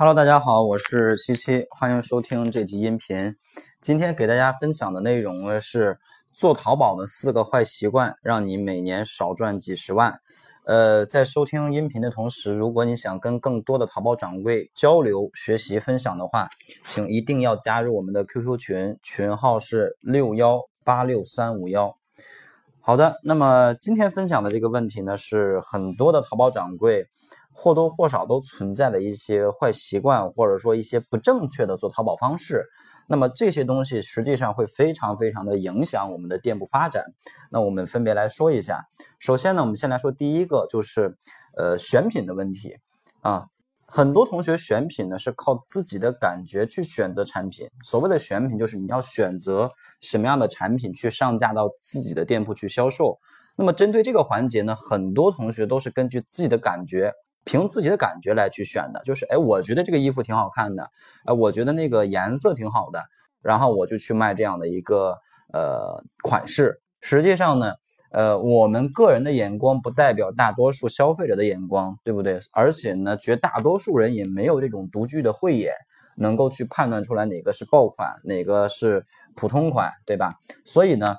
Hello，大家好，我是七七，欢迎收听这集音频。今天给大家分享的内容呢是做淘宝的四个坏习惯，让你每年少赚几十万。呃，在收听音频的同时，如果你想跟更多的淘宝掌柜交流、学习、分享的话，请一定要加入我们的 QQ 群，群号是六幺八六三五幺。好的，那么今天分享的这个问题呢，是很多的淘宝掌柜。或多或少都存在的一些坏习惯，或者说一些不正确的做淘宝方式。那么这些东西实际上会非常非常的影响我们的店铺发展。那我们分别来说一下。首先呢，我们先来说第一个，就是呃选品的问题啊。很多同学选品呢是靠自己的感觉去选择产品。所谓的选品，就是你要选择什么样的产品去上架到自己的店铺去销售。那么针对这个环节呢，很多同学都是根据自己的感觉。凭自己的感觉来去选的，就是哎，我觉得这个衣服挺好看的，哎，我觉得那个颜色挺好的，然后我就去卖这样的一个呃款式。实际上呢，呃，我们个人的眼光不代表大多数消费者的眼光，对不对？而且呢，绝大多数人也没有这种独具的慧眼，能够去判断出来哪个是爆款，哪个是普通款，对吧？所以呢，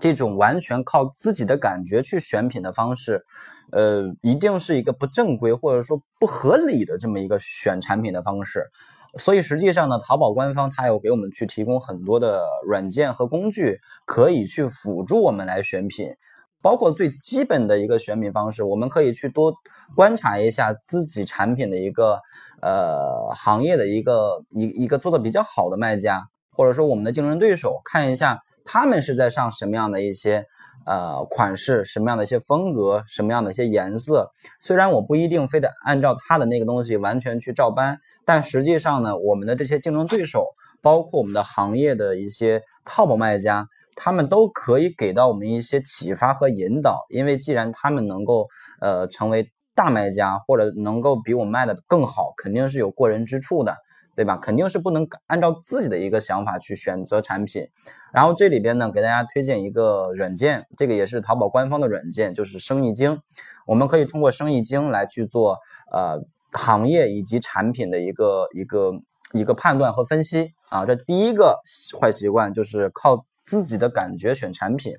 这种完全靠自己的感觉去选品的方式。呃，一定是一个不正规或者说不合理的这么一个选产品的方式，所以实际上呢，淘宝官方它有给我们去提供很多的软件和工具，可以去辅助我们来选品，包括最基本的一个选品方式，我们可以去多观察一下自己产品的一个呃行业的一个一一个做的比较好的卖家，或者说我们的竞争对手，看一下他们是在上什么样的一些。呃，款式什么样的一些风格，什么样的一些颜色，虽然我不一定非得按照他的那个东西完全去照搬，但实际上呢，我们的这些竞争对手，包括我们的行业的一些 top 卖家，他们都可以给到我们一些启发和引导，因为既然他们能够呃成为大卖家，或者能够比我卖的更好，肯定是有过人之处的。对吧？肯定是不能按照自己的一个想法去选择产品。然后这里边呢，给大家推荐一个软件，这个也是淘宝官方的软件，就是生意经。我们可以通过生意经来去做呃行业以及产品的一个一个一个判断和分析啊。这第一个坏习惯就是靠自己的感觉选产品。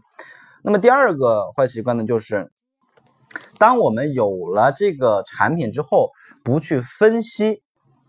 那么第二个坏习惯呢，就是当我们有了这个产品之后，不去分析。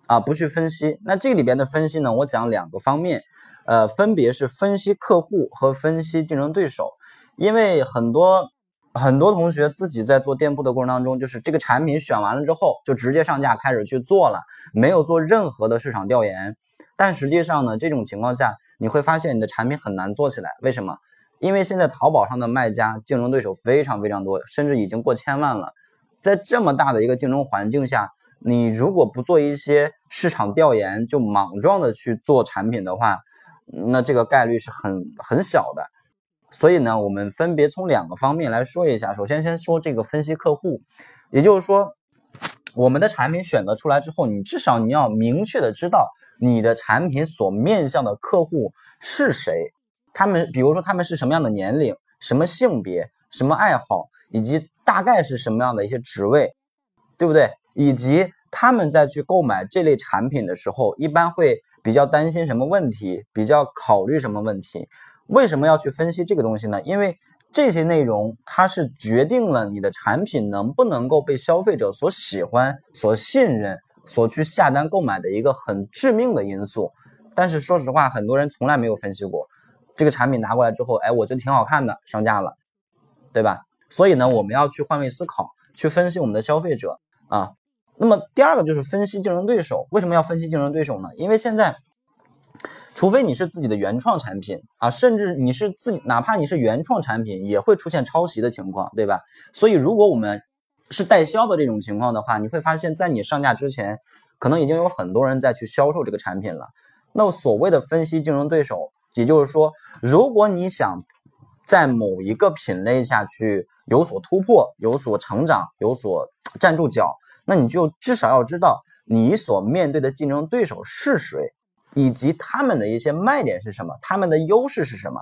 啊，不去分析，那这里边的分析呢？我讲两个方面，呃，分别是分析客户和分析竞争对手。因为很多很多同学自己在做店铺的过程当中，就是这个产品选完了之后，就直接上架开始去做了，没有做任何的市场调研。但实际上呢，这种情况下你会发现你的产品很难做起来。为什么？因为现在淘宝上的卖家竞争对手非常非常多，甚至已经过千万了。在这么大的一个竞争环境下。你如果不做一些市场调研，就莽撞的去做产品的话，那这个概率是很很小的。所以呢，我们分别从两个方面来说一下。首先，先说这个分析客户，也就是说，我们的产品选择出来之后，你至少你要明确的知道你的产品所面向的客户是谁，他们比如说他们是什么样的年龄、什么性别、什么爱好，以及大概是什么样的一些职位，对不对？以及他们在去购买这类产品的时候，一般会比较担心什么问题，比较考虑什么问题？为什么要去分析这个东西呢？因为这些内容它是决定了你的产品能不能够被消费者所喜欢、所信任、所去下单购买的一个很致命的因素。但是说实话，很多人从来没有分析过这个产品拿过来之后，哎，我觉得挺好看的，上架了，对吧？所以呢，我们要去换位思考，去分析我们的消费者啊。那么第二个就是分析竞争对手，为什么要分析竞争对手呢？因为现在，除非你是自己的原创产品啊，甚至你是自己，哪怕你是原创产品，也会出现抄袭的情况，对吧？所以如果我们是代销的这种情况的话，你会发现在你上架之前，可能已经有很多人在去销售这个产品了。那所谓的分析竞争对手，也就是说，如果你想在某一个品类下去有所突破、有所成长、有所站住脚。那你就至少要知道你所面对的竞争对手是谁，以及他们的一些卖点是什么，他们的优势是什么，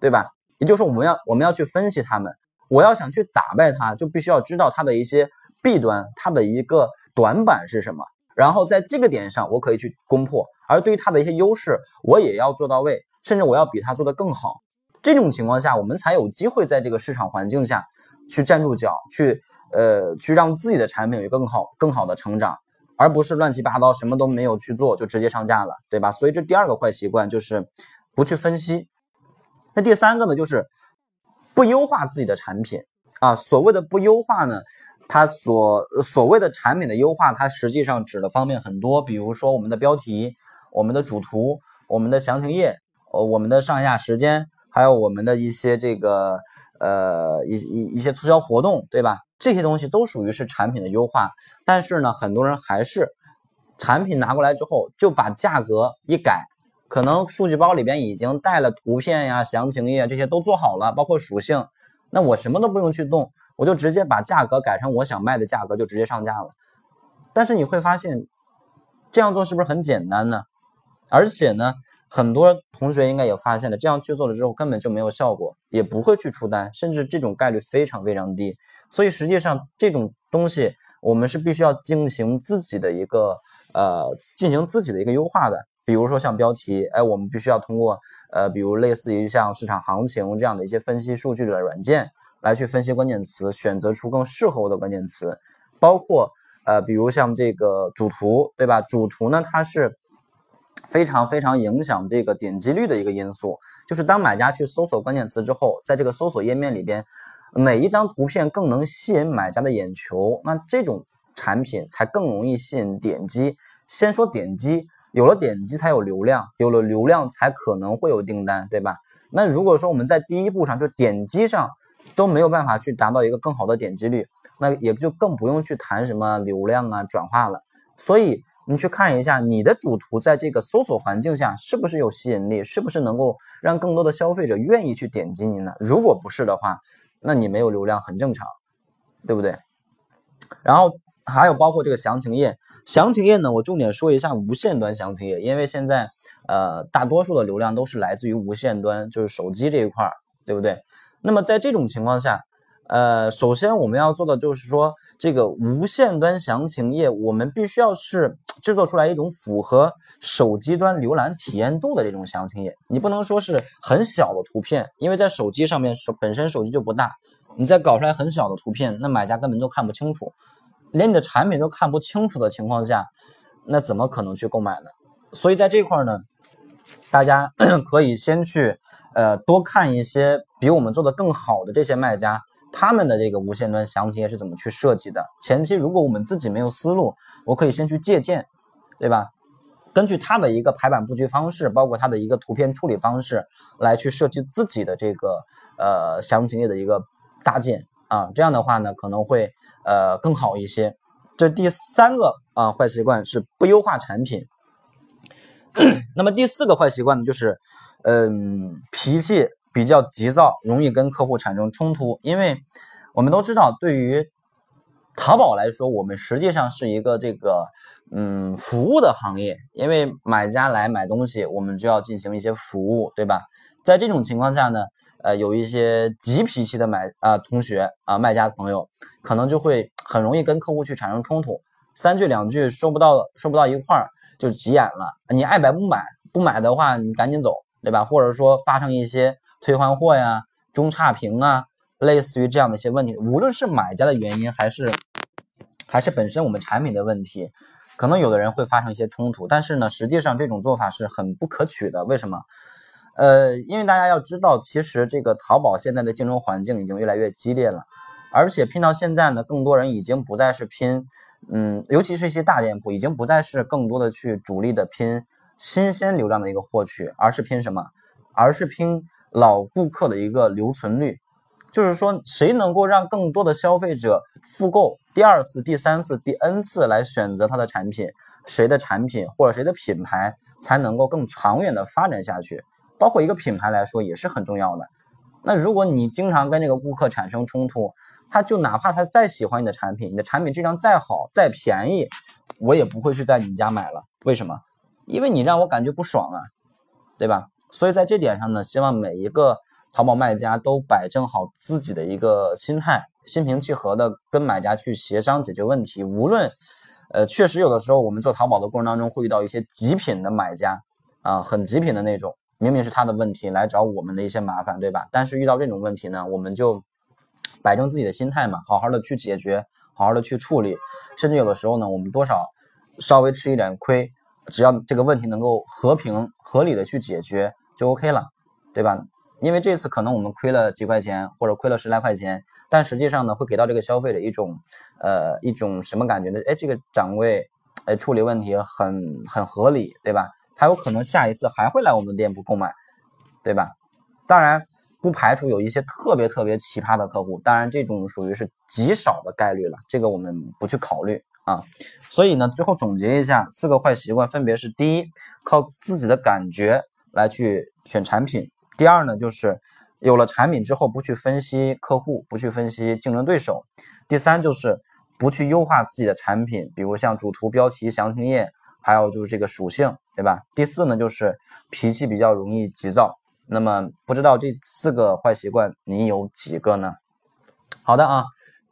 对吧？也就是说，我们要我们要去分析他们。我要想去打败他，就必须要知道他的一些弊端，他的一个短板是什么，然后在这个点上我可以去攻破，而对于他的一些优势，我也要做到位，甚至我要比他做得更好。这种情况下，我们才有机会在这个市场环境下去站住脚，去呃去让自己的产品有更好更好的成长，而不是乱七八糟什么都没有去做就直接上架了，对吧？所以这第二个坏习惯就是不去分析。那第三个呢，就是不优化自己的产品啊。所谓的不优化呢，它所所谓的产品的优化，它实际上指的方面很多，比如说我们的标题、我们的主图、我们的详情页、呃我们的上架时间。还有我们的一些这个呃一一一些促销活动，对吧？这些东西都属于是产品的优化。但是呢，很多人还是产品拿过来之后就把价格一改，可能数据包里边已经带了图片呀、详情页这些都做好了，包括属性。那我什么都不用去动，我就直接把价格改成我想卖的价格，就直接上架了。但是你会发现，这样做是不是很简单呢？而且呢？很多同学应该也发现了，这样去做了之后根本就没有效果，也不会去出单，甚至这种概率非常非常低。所以实际上这种东西我们是必须要进行自己的一个呃进行自己的一个优化的。比如说像标题，哎，我们必须要通过呃比如类似于像市场行情这样的一些分析数据的软件来去分析关键词，选择出更适合我的关键词。包括呃比如像这个主图，对吧？主图呢它是。非常非常影响这个点击率的一个因素，就是当买家去搜索关键词之后，在这个搜索页面里边，哪一张图片更能吸引买家的眼球，那这种产品才更容易吸引点击。先说点击，有了点击才有流量，有了流量才可能会有订单，对吧？那如果说我们在第一步上就点击上都没有办法去达到一个更好的点击率，那也就更不用去谈什么流量啊转化了。所以。你去看一下你的主图在这个搜索环境下是不是有吸引力，是不是能够让更多的消费者愿意去点击你呢？如果不是的话，那你没有流量很正常，对不对？然后还有包括这个详情页，详情页呢，我重点说一下无线端详情页，因为现在呃大多数的流量都是来自于无线端，就是手机这一块儿，对不对？那么在这种情况下，呃，首先我们要做的就是说。这个无线端详情页，我们必须要是制作出来一种符合手机端浏览体验度的这种详情页。你不能说是很小的图片，因为在手机上面手本身手机就不大，你再搞出来很小的图片，那买家根本就看不清楚，连你的产品都看不清楚的情况下，那怎么可能去购买呢？所以在这块呢，大家 可以先去呃多看一些比我们做的更好的这些卖家。他们的这个无线端详情页是怎么去设计的？前期如果我们自己没有思路，我可以先去借鉴，对吧？根据它的一个排版布局方式，包括它的一个图片处理方式，来去设计自己的这个呃详情页的一个搭建啊。这样的话呢，可能会呃更好一些。这第三个啊坏习惯是不优化产品。那么第四个坏习惯呢，就是嗯脾气。比较急躁，容易跟客户产生冲突，因为我们都知道，对于淘宝来说，我们实际上是一个这个嗯服务的行业，因为买家来买东西，我们就要进行一些服务，对吧？在这种情况下呢，呃，有一些急脾气的买啊同学啊卖家朋友，可能就会很容易跟客户去产生冲突，三句两句说不到说不到一块儿就急眼了，你爱买不买，不买的话你赶紧走，对吧？或者说发生一些。退换货呀，中差评啊，类似于这样的一些问题，无论是买家的原因，还是还是本身我们产品的问题，可能有的人会发生一些冲突。但是呢，实际上这种做法是很不可取的。为什么？呃，因为大家要知道，其实这个淘宝现在的竞争环境已经越来越激烈了，而且拼到现在呢，更多人已经不再是拼，嗯，尤其是一些大店铺，已经不再是更多的去主力的拼新鲜流量的一个获取，而是拼什么？而是拼。老顾客的一个留存率，就是说，谁能够让更多的消费者复购第二次、第三次、第 N 次来选择他的产品，谁的产品或者谁的品牌才能够更长远的发展下去？包括一个品牌来说也是很重要的。那如果你经常跟这个顾客产生冲突，他就哪怕他再喜欢你的产品，你的产品质量再好、再便宜，我也不会去在你家买了。为什么？因为你让我感觉不爽啊，对吧？所以在这点上呢，希望每一个淘宝卖家都摆正好自己的一个心态，心平气和的跟买家去协商解决问题。无论呃，确实有的时候我们做淘宝的过程当中会遇到一些极品的买家啊，很极品的那种，明明是他的问题来找我们的一些麻烦，对吧？但是遇到这种问题呢，我们就摆正自己的心态嘛，好好的去解决，好好的去处理，甚至有的时候呢，我们多少稍微吃一点亏，只要这个问题能够和平合理的去解决就 OK 了，对吧？因为这次可能我们亏了几块钱，或者亏了十来块钱，但实际上呢，会给到这个消费者一种，呃，一种什么感觉呢？哎，这个掌柜，哎，处理问题很很合理，对吧？他有可能下一次还会来我们的店铺购买，对吧？当然，不排除有一些特别特别奇葩的客户，当然这种属于是极少的概率了，这个我们不去考虑啊。所以呢，最后总结一下，四个坏习惯分别是：第一，靠自己的感觉来去选产品。第二呢，就是有了产品之后，不去分析客户，不去分析竞争对手。第三就是不去优化自己的产品，比如像主图、标题、详情页，还有就是这个属性，对吧？第四呢，就是脾气比较容易急躁。那么不知道这四个坏习惯你有几个呢？好的啊，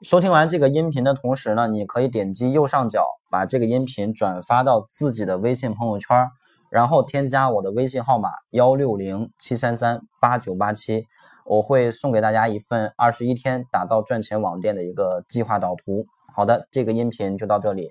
收听完这个音频的同时呢，你可以点击右上角把这个音频转发到自己的微信朋友圈。然后添加我的微信号码幺六零七三三八九八七，我会送给大家一份二十一天打造赚钱网店的一个计划导图。好的，这个音频就到这里。